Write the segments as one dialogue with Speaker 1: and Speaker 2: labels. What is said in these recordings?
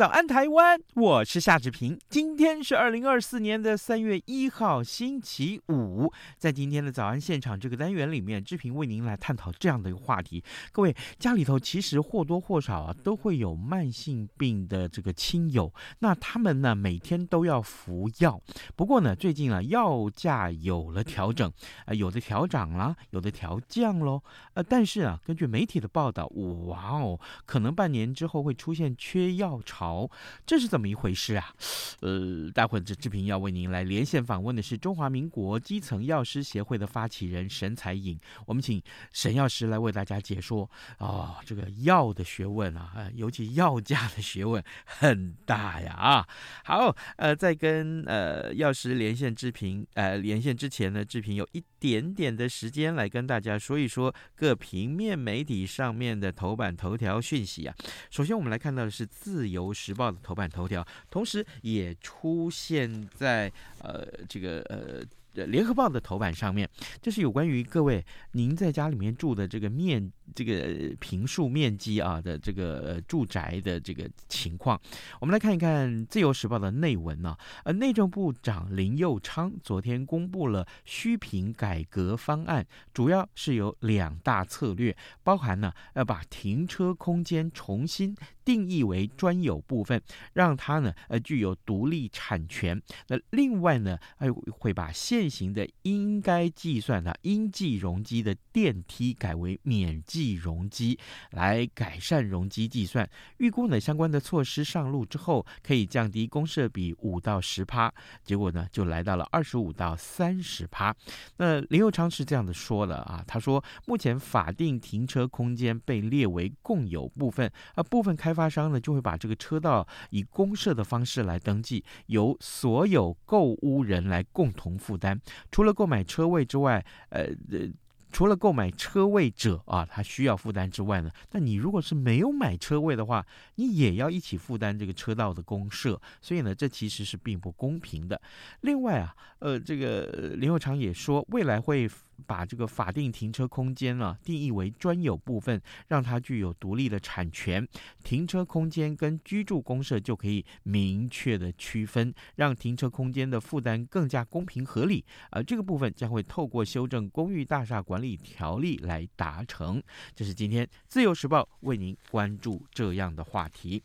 Speaker 1: 早安，台湾！我是夏志平。今天是二零二四年的三月一号，星期五。在今天的早安现场这个单元里面，志平为您来探讨这样的一个话题。各位家里头其实或多或少啊，都会有慢性病的这个亲友。那他们呢，每天都要服药。不过呢，最近啊，药价有了调整，啊，有的调涨了，有的调降喽。呃，但是啊，根据媒体的报道，哇哦，可能半年之后会出现缺药潮。好，这是怎么一回事啊？呃，待会这志平要为您来连线访问的是中华民国基层药师协会的发起人沈彩颖，我们请沈药师来为大家解说、哦，这个药的学问啊，尤其药价的学问很大呀啊。好，呃，在跟呃药师连线志平呃连线之前呢，志平有一点点的时间来跟大家说一说各平面媒体上面的头版头条讯息啊。首先，我们来看到的是自由时报的头版头条，同时也出现在呃这个呃。联合报的头版上面，这是有关于各位您在家里面住的这个面这个平数面积啊的这个住宅的这个情况。我们来看一看自由时报的内文呢、呃，内政部长林右昌昨天公布了虚坪改革方案，主要是有两大策略，包含呢要把停车空间重新定义为专有部分，让它呢呃具有独立产权。那另外呢，还会把现行的应该计算的应计容积的电梯改为免计容积，来改善容积计算。预估呢，相关的措施上路之后，可以降低公设比五到十趴，结果呢就来到了二十五到三十趴。那林佑昌是这样的说的啊，他说目前法定停车空间被列为共有部分，而部分开开发商呢就会把这个车道以公社的方式来登记，由所有购屋人来共同负担。除了购买车位之外，呃呃，除了购买车位者啊，他需要负担之外呢，那你如果是没有买车位的话，你也要一起负担这个车道的公社，所以呢，这其实是并不公平的。另外啊，呃，这个林右昌也说，未来会。把这个法定停车空间呢、定义为专有部分，让它具有独立的产权，停车空间跟居住公社就可以明确的区分，让停车空间的负担更加公平合理。而这个部分将会透过修正公寓大厦管理条例来达成。这是今天自由时报为您关注这样的话题。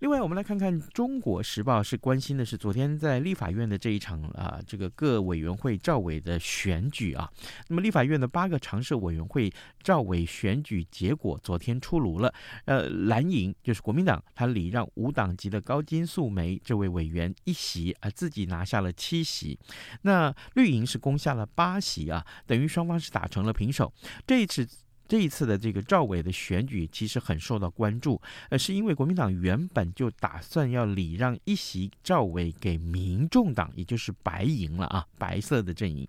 Speaker 1: 另外，我们来看看《中国时报》是关心的是昨天在立法院的这一场啊，这个各委员会赵委的选举啊。那么，立法院的八个常设委员会赵委选举结果昨天出炉了。呃，蓝营就是国民党，他礼让无党籍的高金素梅这位委员一席啊，自己拿下了七席。那绿营是攻下了八席啊，等于双方是打成了平手。这一次。这一次的这个赵伟的选举其实很受到关注，呃，是因为国民党原本就打算要礼让一席赵伟给民众党，也就是白营了啊，白色的阵营。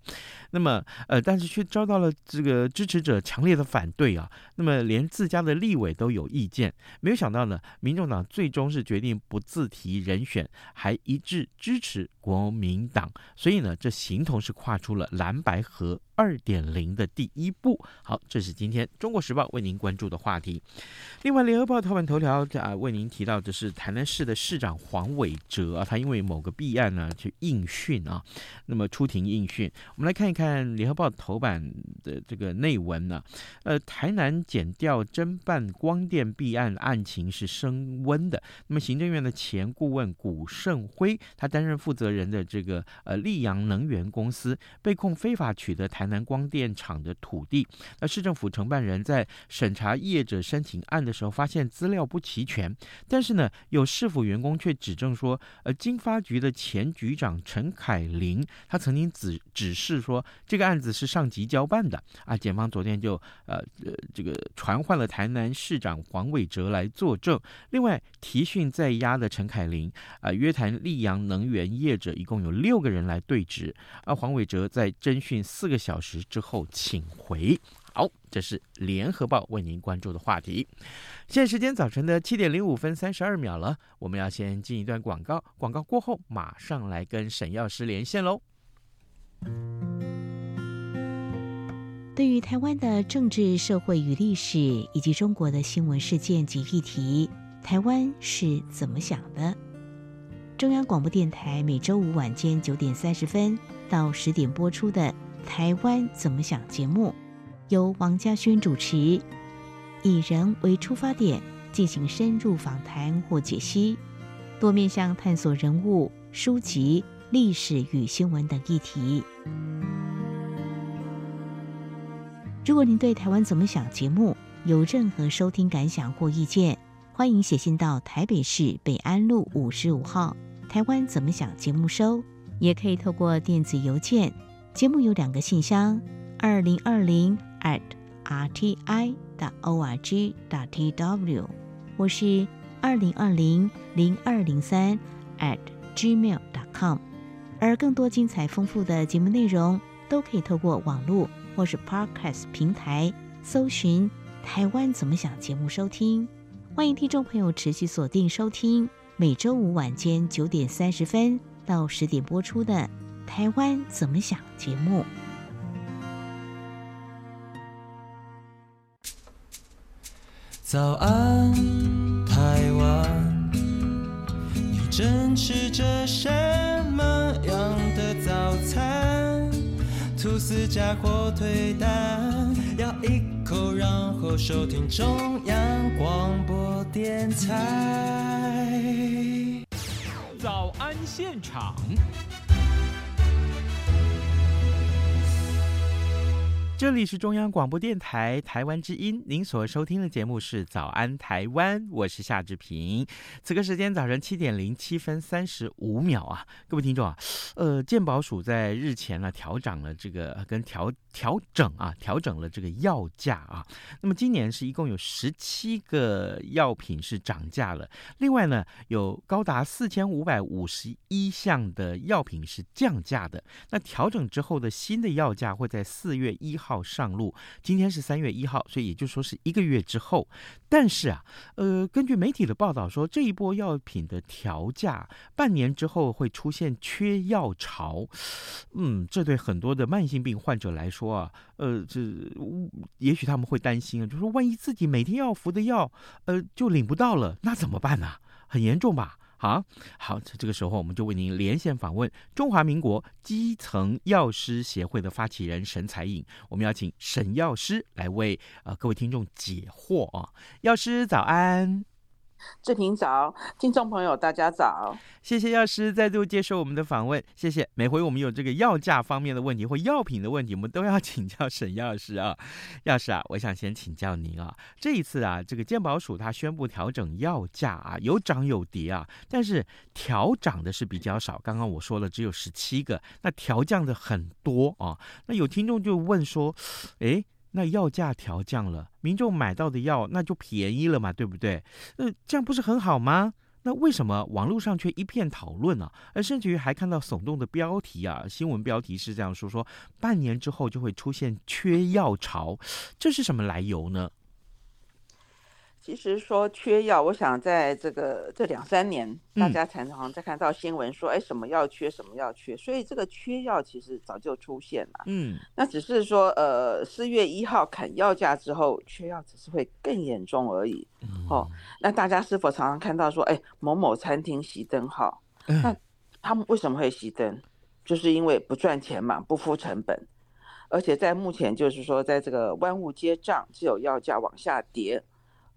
Speaker 1: 那么，呃，但是却遭到了这个支持者强烈的反对啊。那么，连自家的立委都有意见。没有想到呢，民众党最终是决定不自提人选，还一致支持国民党。所以呢，这形同是跨出了蓝白河二点零的第一步。好，这是今天。中国时报为您关注的话题，另外联合报头版头条啊，为您提到的是台南市的市长黄伟哲啊，他因为某个弊案呢去应讯啊，那么出庭应讯。我们来看一看联合报头版的这个内文呢，呃，台南检调侦办光电弊案案情是升温的。那么行政院的前顾问古胜辉，他担任负责人的这个呃立阳能源公司被控非法取得台南光电厂的土地。那市政府承办人在审查业者申请案的时候，发现资料不齐全。但是呢，有市府员工却指证说，呃，经发局的前局长陈凯琳，他曾经指指示说，这个案子是上级交办的啊。检方昨天就呃呃这个传唤了台南市长黄伟哲来作证。另外提讯在押的陈凯琳啊，约谈溧阳能源业者，一共有六个人来对质。而黄伟哲在侦讯四个小小时之后请回。好，这是联合报为您关注的话题。现在时间早晨的七点零五分三十二秒了，我们要先进一段广告，广告过后马上来跟沈药师连线喽。
Speaker 2: 对于台湾的政治、社会与历史，以及中国的新闻事件及议题，台湾是怎么想的？中央广播电台每周五晚间九点三十分到十点播出的《台湾怎么想》节目。由王家轩主持，以人为出发点进行深入访谈或解析，多面向探索人物、书籍、历史与新闻等议题。如果您对《台湾怎么想》节目有任何收听感想或意见，欢迎写信到台北市北安路五十五号《台湾怎么想》节目收，也可以透过电子邮件。节目有两个信箱：二零二零。at rti. o r g. t w，或是二零二零零二零三 at gmail dot com。而更多精彩丰富的节目内容，都可以透过网络或是 Podcast 平台搜寻“台湾怎么想”节目收听。欢迎听众朋友持续锁定收听每周五晚间九点三十分到十点播出的《台湾怎么想》节目。
Speaker 3: 早安，台湾，你正吃着什么样的早餐？吐司加火腿蛋，咬一口，然后收听中央广播电台。
Speaker 4: 早安现场。
Speaker 1: 这里是中央广播电台台湾之音，您所收听的节目是《早安台湾》，我是夏志平。此刻时间早晨七点零七分三十五秒啊，各位听众啊，呃，鉴宝署在日前呢调涨了这个跟调调整啊调整了这个药价啊。那么今年是一共有十七个药品是涨价了，另外呢有高达四千五百五十一项的药品是降价的。那调整之后的新的药价会在四月一号。上路，今天是三月一号，所以也就是说是一个月之后。但是啊，呃，根据媒体的报道说，这一波药品的调价，半年之后会出现缺药潮。嗯，这对很多的慢性病患者来说啊，呃，这也许他们会担心啊，就说万一自己每天要服的药，呃，就领不到了，那怎么办呢？很严重吧？好好，这个时候我们就为您连线访问中华民国基层药师协会的发起人沈彩颖，我们要请沈药师来为呃各位听众解惑啊，药师早安。
Speaker 5: 志平早，听众朋友大家早，
Speaker 1: 谢谢药师再度接受我们的访问，谢谢。每回我们有这个药价方面的问题或药品的问题，我们都要 请教沈药师啊。药师啊，我想先请教您啊，这一次啊，这个健保署它宣布调整药价啊，有涨有跌啊，但是调涨的是比较少，刚刚我说了只有十七个，那调降的很多啊。那有听众就问说，诶。那药价调降了，民众买到的药那就便宜了嘛，对不对？呃，这样不是很好吗？那为什么网络上却一片讨论呢？而甚至于还看到耸动的标题啊，新闻标题是这样说：说半年之后就会出现缺药潮，这是什么来由呢？
Speaker 5: 其实说缺药，我想在这个这两三年，大家常常在看到新闻说，哎，什么药缺，什么药缺，所以这个缺药其实早就出现了。嗯，那只是说，呃，四月一号砍药价之后，缺药只是会更严重而已。哦，那大家是否常常看到说，哎，某某餐厅熄灯号？那他们为什么会熄灯？就是因为不赚钱嘛，不付成本，而且在目前就是说，在这个万物皆涨，只有药价往下跌。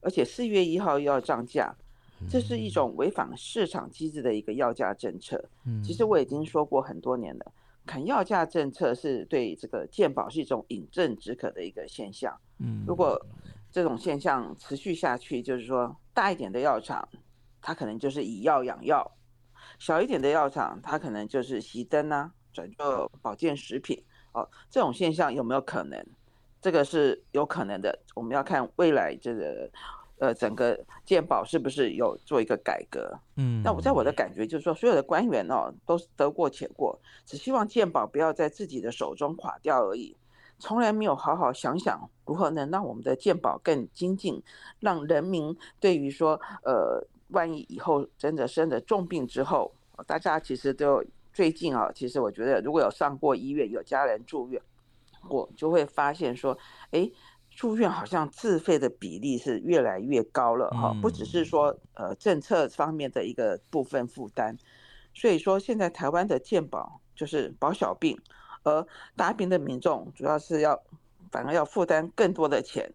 Speaker 5: 而且四月一号又要涨价，这是一种违反市场机制的一个药价政策。嗯其实我已经说过很多年了，砍药价政策是对这个健保是一种饮鸩止渴的一个现象。
Speaker 1: 嗯，
Speaker 5: 如果这种现象持续下去，就是说大一点的药厂，它可能就是以药养药；小一点的药厂，它可能就是熄灯啊，转做保健食品。哦，这种现象有没有可能？这个是有可能的。我们要看未来这个。呃，整个鉴宝是不是有做一个改革？
Speaker 1: 嗯，
Speaker 5: 那我在我的感觉就是说，所有的官员哦，都是得过且过，只希望鉴宝不要在自己的手中垮掉而已，从来没有好好想想如何能让我们的鉴宝更精进，让人民对于说，呃，万一以后真的生了重病之后，大家其实都最近啊，其实我觉得如果有上过医院，有家人住院，我就会发现说，哎。住院好像自费的比例是越来越高了哈，不只是说呃政策方面的一个部分负担，所以说现在台湾的健保就是保小病，而大病的民众主要是要反而要负担更多的钱，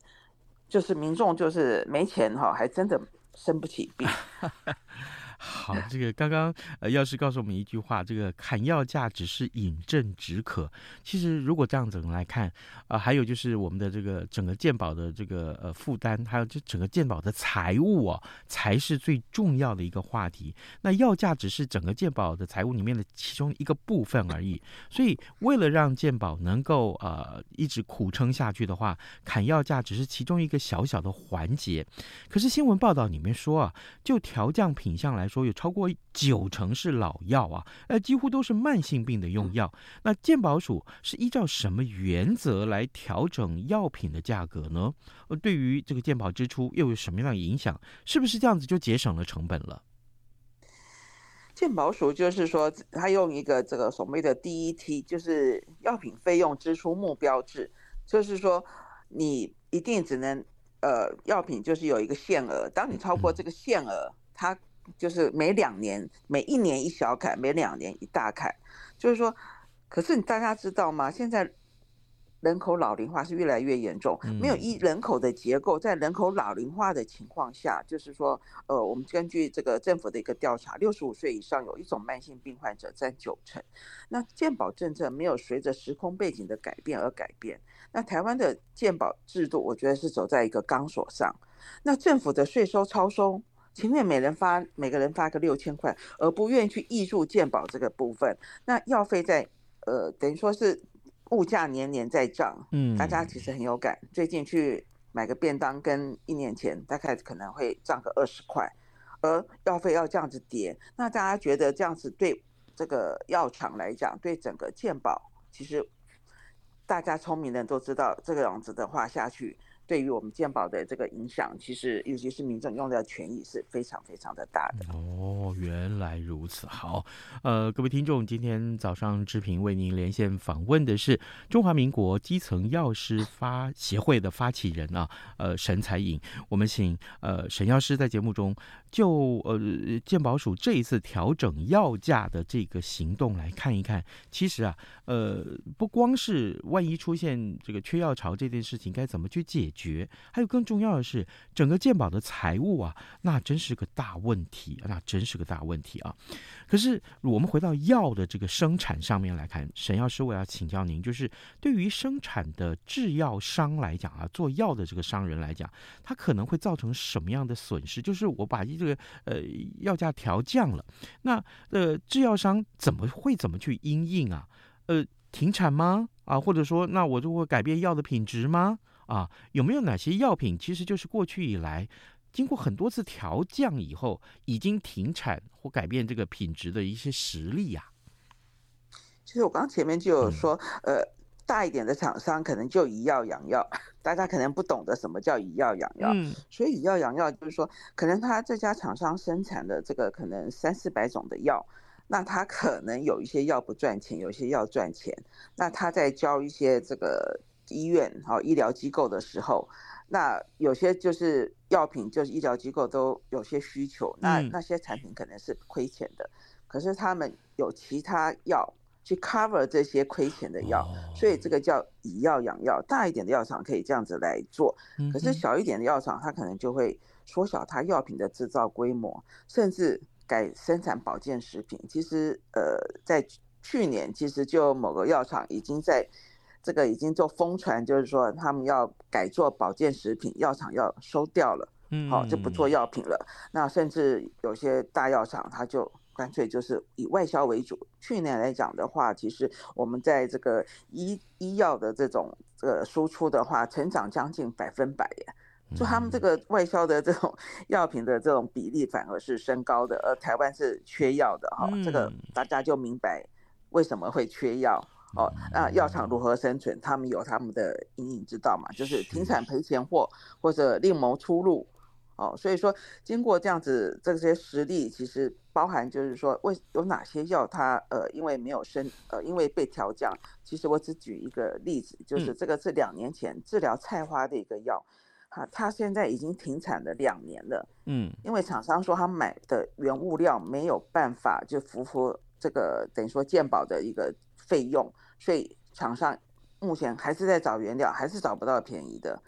Speaker 5: 就是民众就是没钱哈，还真的生不起病。
Speaker 1: 好，这个刚刚呃药师告诉我们一句话，这个砍药价只是饮鸩止渴。其实如果这样子来看，啊、呃，还有就是我们的这个整个健保的这个呃负担，还有这整个健保的财务哦，才是最重要的一个话题。那药价只是整个健保的财务里面的其中一个部分而已。所以为了让健保能够呃一直苦撑下去的话，砍药价只是其中一个小小的环节。可是新闻报道里面说啊，就调降品项来说。说有超过九成是老药啊，呃，几乎都是慢性病的用药。那健保署是依照什么原则来调整药品的价格呢？呃，对于这个健保支出又有什么样的影响？是不是这样子就节省了成本了？
Speaker 5: 健保署就是说，他用一个这个所谓的 DET，就是药品费用支出目标制，就是说你一定只能呃，药品就是有一个限额，当你超过这个限额，它就是每两年，每一年一小坎，每两年一大坎。就是说，可是你大家知道吗？现在人口老龄化是越来越严重，没有一人口的结构，在人口老龄化的情况下，就是说，呃，我们根据这个政府的一个调查，六十五岁以上有一种慢性病患者占九成。那健保政策没有随着时空背景的改变而改变。那台湾的健保制度，我觉得是走在一个钢索上。那政府的税收超收。情愿每人发每个人发个六千块，而不愿意去挹注鉴保这个部分。那药费在呃，等于说是物价年年在涨，嗯，大家其实很有感。最近去买个便当，跟一年前大概可能会涨个二十块，而药费要这样子跌，那大家觉得这样子对这个药厂来讲，对整个鉴保，其实大家聪明人都知道，这个样子的话下去。对于我们健保的这个影响，其实尤其是民众用的权益是非常非常的大的。
Speaker 1: 哦，原来如此。好，呃，各位听众，今天早上志平为您连线访问的是中华民国基层药师发协会的发起人啊，呃，沈彩颖。我们请呃沈药师在节目中就呃健保署这一次调整药价的这个行动来看一看。其实啊，呃，不光是万一出现这个缺药潮这件事情，该怎么去解决？还有更重要的是，整个鉴宝的财务啊，那真是个大问题，那真是个大问题啊。可是我们回到药的这个生产上面来看，沈药师，我要请教您，就是对于生产的制药商来讲啊，做药的这个商人来讲，他可能会造成什么样的损失？就是我把这个呃药价调降了，那呃制药商怎么会怎么去因应啊？呃，停产吗？啊，或者说那我就会改变药的品质吗？啊，有没有哪些药品其实就是过去以来经过很多次调降以后，已经停产或改变这个品质的一些实例呀？
Speaker 5: 其实我刚刚前面就有说，呃，大一点的厂商可能就以药养药，大家可能不懂得什么叫以药养药，所以以药养药就是说，可能他这家厂商生产的这个可能三四百种的药，那他可能有一些药不赚钱，有一些药赚钱，那他在交一些这个。医院好，医疗机构的时候，那有些就是药品，就是医疗机构都有些需求，那那些产品可能是亏钱的，可是他们有其他药去 cover 这些亏钱的药，所以这个叫以药养药。大一点的药厂可以这样子来做，可是小一点的药厂，它可能就会缩小它药品的制造规模，甚至改生产保健食品。其实，呃，在去年其实就某个药厂已经在这个已经做疯传，就是说他们要改做保健食品，药厂要收掉了，嗯，好，就不做药品了。那甚至有些大药厂，它就干脆就是以外销为主。去年来讲的话，其实我们在这个医医药的这种这个输出的话，成长将近百分百耶。就他们这个外销的这种药品的这种比例反而是升高的，而台湾是缺药的哈，这个大家就明白为什么会缺药哦。那药厂如何生存？他们有他们的营运之道嘛，就是停产赔钱货或者另谋出路哦。所以说，经过这样子这些实例，其实包含就是说，为有哪些药它呃因为没有升呃因为被调降，其实我只举一个例子，就是这个是两年前治疗菜花的一个药。啊，它现在已经停产了两年了，嗯，因为厂商说他买的原物料没有办法就符合这个等于说鉴保的一个费用，所以厂商目前还是在找原料，还是找不到便宜的，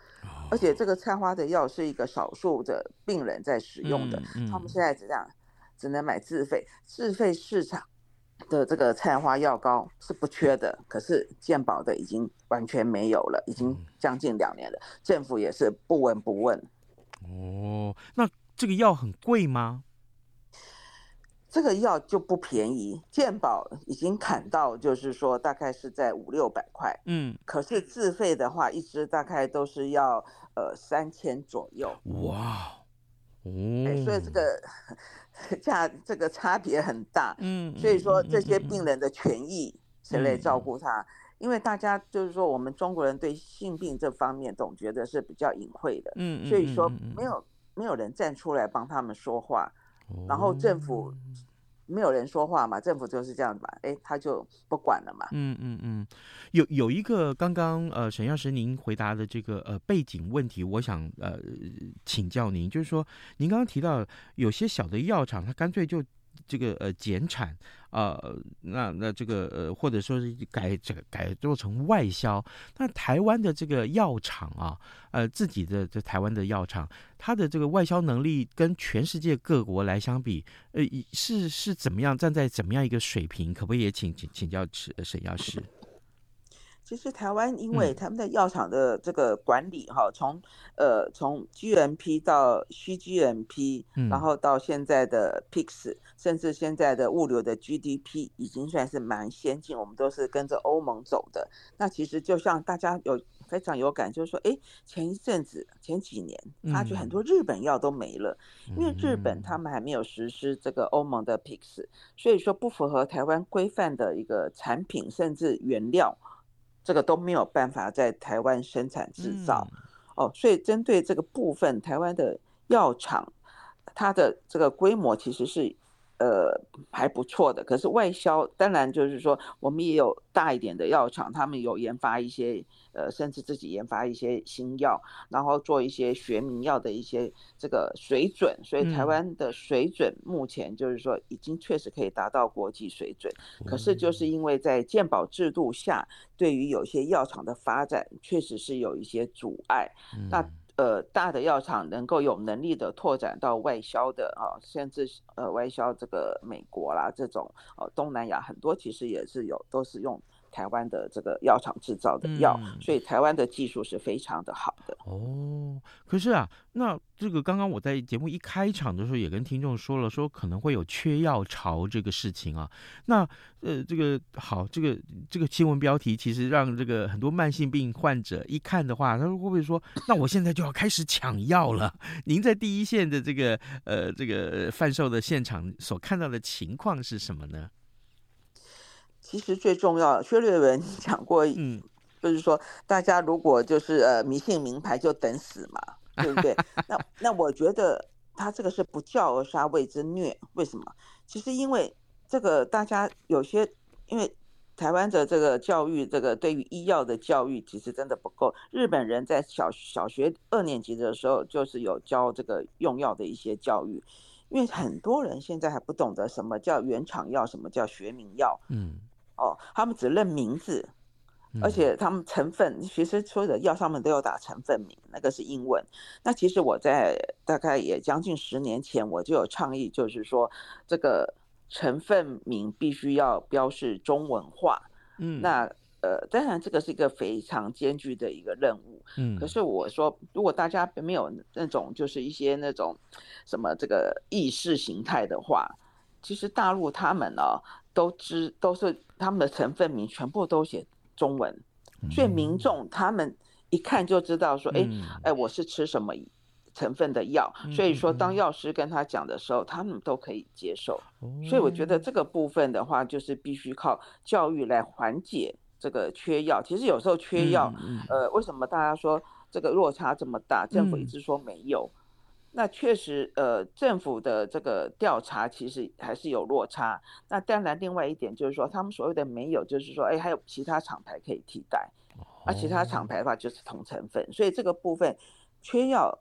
Speaker 5: 而且这个菜花的药是一个少数的病人在使用的，他们现在这样只能买自费，自费市场。的这个菜花药膏是不缺的，可是健保的已经完全没有了，已经将近两年了，政府也是不闻不问。
Speaker 1: 哦，那这个药很贵吗？
Speaker 5: 这个药就不便宜，健保已经砍到，就是说大概是在五六百块。嗯，可是自费的话，一支大概都是要呃三千左右。哇，哦，欸，所以这个。价这个差别很大，嗯，所以说这些病人的权益谁来照顾他？因为大家就是说我们中国人对性病这方面总觉得是比较隐晦的，嗯，所以说没有没有人站出来帮他们说话，然后政府。没有人说话嘛，政府就是这样子嘛，哎，他就不管了嘛。
Speaker 1: 嗯嗯嗯，有有一个刚刚呃沈药师您回答的这个呃背景问题，我想呃请教您，就是说您刚刚提到有些小的药厂，它干脆就。这个呃减产啊、呃，那那这个呃或者说是改这个改做成外销，那台湾的这个药厂啊，呃自己的这台湾的药厂，它的这个外销能力跟全世界各国来相比，呃是是怎么样？站在怎么样一个水平？可不可以也请请请教沈沈药师？
Speaker 5: 其实台湾因为他们的药厂的这个管理哈，从呃从 GMP 到 cGMP，然后到现在的 PICS，甚至现在的物流的 GDP，已经算是蛮先进。我们都是跟着欧盟走的。那其实就像大家有非常有感，就是说，哎，前一阵子前几年，发觉很多日本药都没了，因为日本他们还没有实施这个欧盟的 PICS，所以说不符合台湾规范的一个产品，甚至原料。这个都没有办法在台湾生产制造，哦，所以针对这个部分，台湾的药厂，它的这个规模其实是。呃，还不错的。可是外销，当然就是说，我们也有大一点的药厂，他们有研发一些，呃，甚至自己研发一些新药，然后做一些学名药的一些这个水准。所以台湾的水准目前就是说，已经确实可以达到国际水准。可是就是因为在健保制度下，对于有些药厂的发展，确实是有一些阻碍。那。呃，大的药厂能够有能力的拓展到外销的啊，甚至呃外销这个美国啦，这种呃东南亚很多其实也是有，都是用。台湾的这个药厂制造的药，嗯，所以台湾的技术是非常的好的。
Speaker 1: 哦，可是啊，那这个刚刚我在节目一开场的时候也跟听众说了，说可能会有缺药潮这个事情啊。那呃，这个好，这个这个新闻标题其实让这个很多慢性病患者一看的话，他说会不会说，那我现在就要开始抢药了？您在第一线的这个呃这个贩售的现场所看到的情况是什么呢？
Speaker 5: 其实最重要，薛瑞文讲过，嗯，就是说大家如果就是呃迷信名牌就等死嘛，对不对？那 那我觉得他这个是不教而杀谓之虐，为什么？其实因为这个大家有些因为台湾的这个教育，这个对于医药的教育其实真的不够。日本人在小小学二年级的时候就是有教这个用药的一些教育，因为很多人现在还不懂得什么叫原厂药，什么叫学名药，嗯。哦，他们只认名字，而且他们成分，其实所有的药上面都有打成分名，那个是英文。那其实我在大概也将近十年前，我就有倡议，就是说这个成分名必须要标示中文化。嗯，那呃，当然这个是一个非常艰巨的一个任务。嗯，可是我说，如果大家没有那种就是一些那种什么这个意识形态的话，其实大陆他们呢、哦、都知都是他们的成分名全部都写中文，所以民众他们一看就知道说，哎哎，我是吃什么成分的药，所以说当药师跟他讲的时候，他们都可以接受。所以我觉得这个部分的话，就是必须靠教育来缓解这个缺药。其实有时候缺药，呃，为什么大家说这个落差这么大？政府一直说没有。那确实，呃，政府的这个调查其实还是有落差。那当然，另外一点就是说，他们所谓的没有，就是说，哎，还有其他厂牌可以替代。而其他厂牌的话，就是同成分，所以这个部分缺药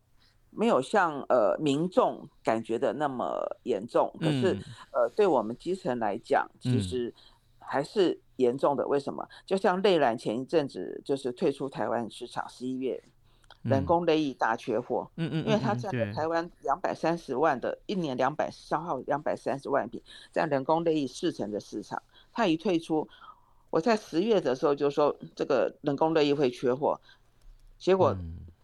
Speaker 5: 没有像呃民众感觉的那么严重。可是，呃，对我们基层来讲，其实还是严重的。为什么？就像泪兰前一阵子就是退出台湾市场，十一月。人工泪液大缺货，嗯嗯，因为它占了台湾两百三十万的一年两百消耗两百三十万瓶，占人工泪液四成的市场。它一退出，我在十月的时候就说这个人工泪液会缺货，结果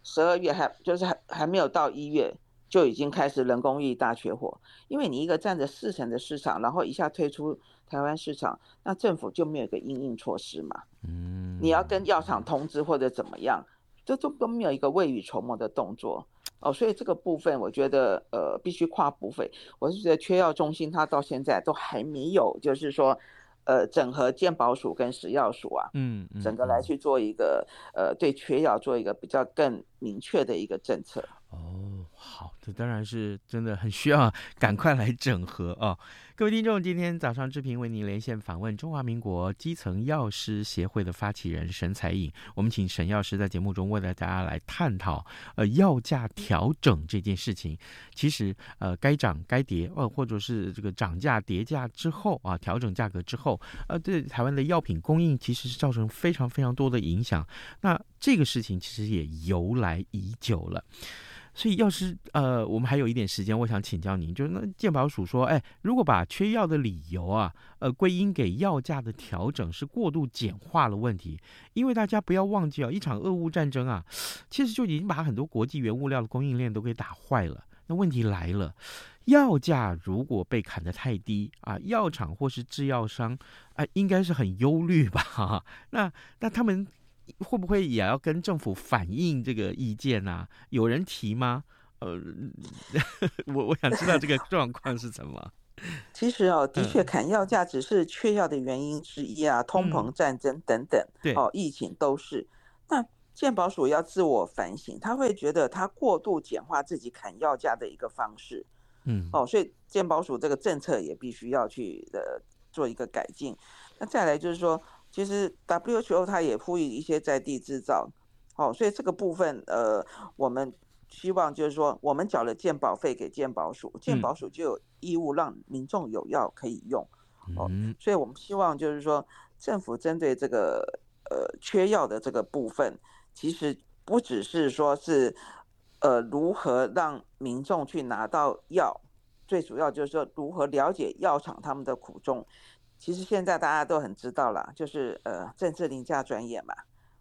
Speaker 5: 十二月还就是还还没有到一月就已经开始人工液大缺货，因为你一个占着四成的市场，然后一下退出台湾市场，那政府就没有一个应应措施嘛，嗯，你要跟药厂。通知或者怎么样。这都都没有一个未雨绸缪的动作哦，所以这个部分我觉得呃必须跨部分。我是觉得缺药中心它到现在都还没有，就是说呃整合健保署跟食药署啊，嗯，整个来去做一个呃对缺药做一个比较更明确的一个政策。
Speaker 1: 哦，好，这当然是真的很需要赶快来整合啊。各位听众，今天早上志平为您连线访问中华民国基层药师协会的发起人沈彩颖。我们请沈药师在节目中为大家来探讨，呃，药价调整这件事情。其实，呃，该涨该跌，呃，或者是这个涨价跌价之后啊，调整价格之后，呃，对台湾的药品供应其实是造成非常非常多的影响。那这个事情其实也由来已久了。所以，要是呃，我们还有一点时间，我想请教您，就是那健保署说，哎，如果把缺药的理由啊，呃，归因给药价的调整是过度简化了问题，因为大家不要忘记啊，一场俄乌战争啊，其实就已经把很多国际原物料的供应链都给打坏了。那问题来了，药价如果被砍得太低啊，药厂或是制药商啊，应该是很忧虑吧？那那他们。会不会也要跟政府反映这个意见啊？有人提吗？呃，我我想知道这个状况是什么。
Speaker 5: 其实哦，的确砍药价只是缺药的原因之一啊，通膨、战争等等，对哦，疫情都是。那健保署要自我反省，他会觉得他过度简化自己砍药价的一个方式，嗯，哦，所以健保署这个政策也必须要去呃做一个改进。那再来就是说。其实 WHO 它也呼吁一些在地制造，哦，所以这个部分，呃，我们希望就是说，我们缴了健保费给健保署，健保署就有义务让民众有药可以用，哦，所以我们希望就是说，政府针对这个呃缺药的这个部分，其实不只是说是呃如何让民众去拿到药，最主要就是说如何了解药厂他们的苦衷。其实现在大家都很知道了，就是呃，政治凌驾专业嘛，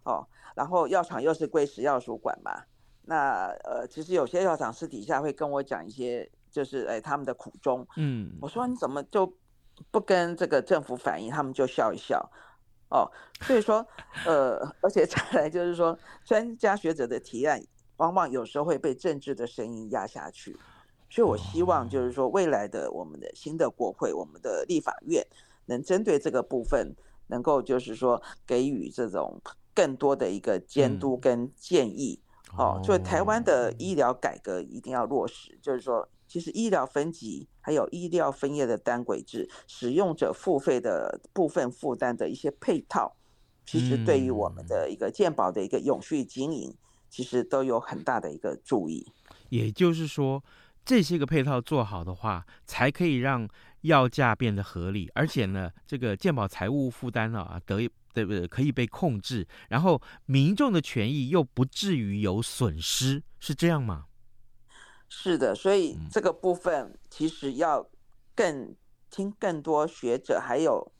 Speaker 5: 哦，然后药厂又是归食药署管嘛，那呃，其实有些药厂私底下会跟我讲一些，就是哎他们的苦衷，嗯，我说你怎么就不跟这个政府反映，他们就笑一笑，哦，所以说呃，而且再来就是说，专家学者的提案往往有时候会被政治的声音压下去，所以我希望就是说未来的我们的新的国会，我们的立法院。能针对这个部分，能够就是说给予这种更多的一个监督跟建议，哦，所以台湾的医疗改革一定要落实，就是说，其实医疗分级还有医疗分业的单轨制，使用者付费的部分负担的一些配套，其实对于我们的一个健保的一个永续经营，其实都有很大的一个注意。
Speaker 1: 也就是说，这些个配套做好的话，才可以让。药价变得合理，而且呢，这个健保财务负担啊，得对不对？可以被控制，然后民众的权益又不至于有损失，是这样吗？
Speaker 5: 是的，所以这个部分其实要更听更多学者还有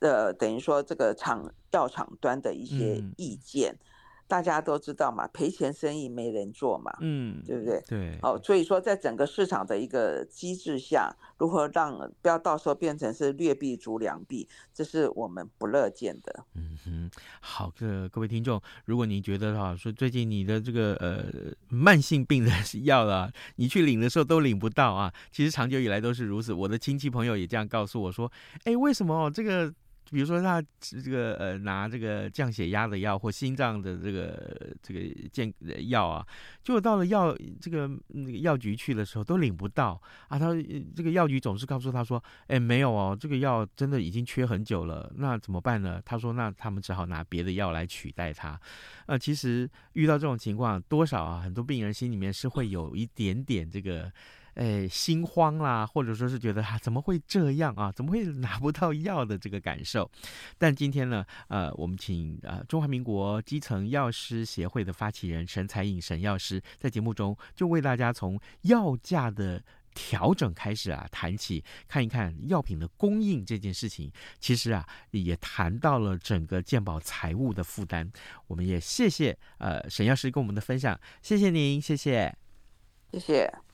Speaker 5: 呃等于说这个厂药厂端的一些意见。嗯大家都知道嘛，赔钱生意没人做嘛，嗯，对不对？
Speaker 1: 对，
Speaker 5: 哦，所以说在整个市场的一个机制下，如何让不要到时候变成是劣币逐良币，这是我们不乐见的。
Speaker 1: 嗯哼，好的，各位听众，如果你觉得哈说最近你的这个呃慢性病的药啊，你去领的时候都领不到啊，其实长久以来都是如此。我的亲戚朋友也这样告诉我说，哎，为什么这个？比如说他这个呃拿这个降血压的药或心脏的这个这个健药啊，结果到了药这个那个药局去的时候都领不到啊。他这个药局总是告诉他说：“哎，没有哦，这个药真的已经缺很久了。”那怎么办呢？他说：“那他们只好拿别的药来取代它。”呃，其实遇到这种情况，多少啊，很多病人心里面是会有一点点这个。哎，心慌啦，或者说是觉得啊，怎么会这样啊？怎么会拿不到药的这个感受？但今天呢，呃，我们请呃中华民国基层药师协会的发起人沈采颖沈药师在节目中就为大家从药价的调整开始啊谈起，看一看药品的供应这件事情。其实啊，也谈到了整个健保财务的负担。我们也谢谢呃沈药师跟我们的分享，谢谢您，谢谢，
Speaker 5: 谢谢。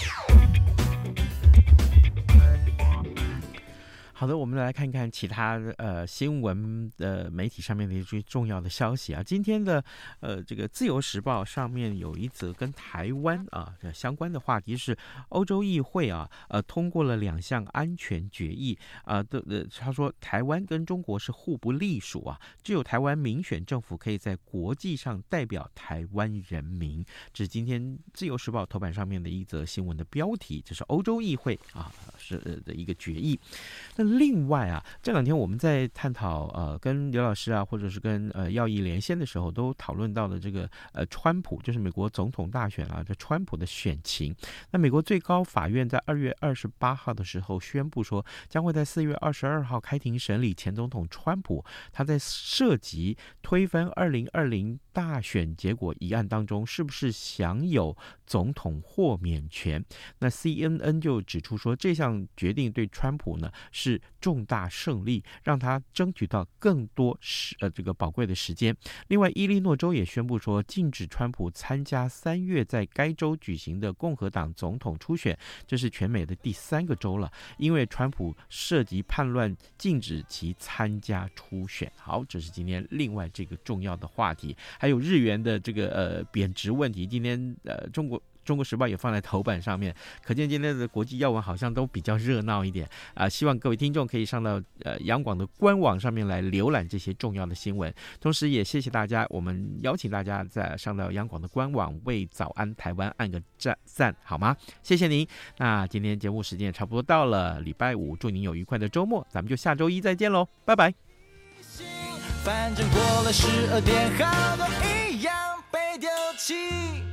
Speaker 1: 好的，我们来看看其他呃新闻的媒体上面的一些重要的消息啊。今天的呃这个《自由时报》上面有一则跟台湾啊相关的话题是，欧洲议会啊呃通过了两项安全决议啊的呃他说台湾跟中国是互不隶属啊，只有台湾民选政府可以在国际上代表台湾人民。这是今天《自由时报》头版上面的一则新闻的标题，这是欧洲议会啊是的一个决议。那另外啊，这两天我们在探讨呃，跟刘老师啊，或者是跟呃耀义连线的时候，都讨论到了这个呃，川普就是美国总统大选啊，这川普的选情。那美国最高法院在二月二十八号的时候宣布说，将会在四月二十二号开庭审理前总统川普他在涉及推翻二零二零大选结果一案当中，是不是享有总统豁免权？那 CNN 就指出说，这项决定对川普呢是。重大胜利，让他争取到更多时呃这个宝贵的时间。另外，伊利诺州也宣布说，禁止川普参加三月在该州举行的共和党总统初选，这是全美的第三个州了，因为川普涉及叛乱，禁止其参加初选。好，这是今天另外这个重要的话题，还有日元的这个呃贬值问题。今天呃中国。中国时报也放在头版上面，可见今天的国际要闻好像都比较热闹一点啊！希望各位听众可以上到呃央广的官网上面来浏览这些重要的新闻，同时也谢谢大家，我们邀请大家在上到央广的官网为早安台湾按个赞赞好吗？谢谢您。那今天节目时间也差不多到了，礼拜五祝您有愉快的周末，咱们就下周一再见喽，拜拜。
Speaker 3: 反正过了十二点，好多一样被丢弃。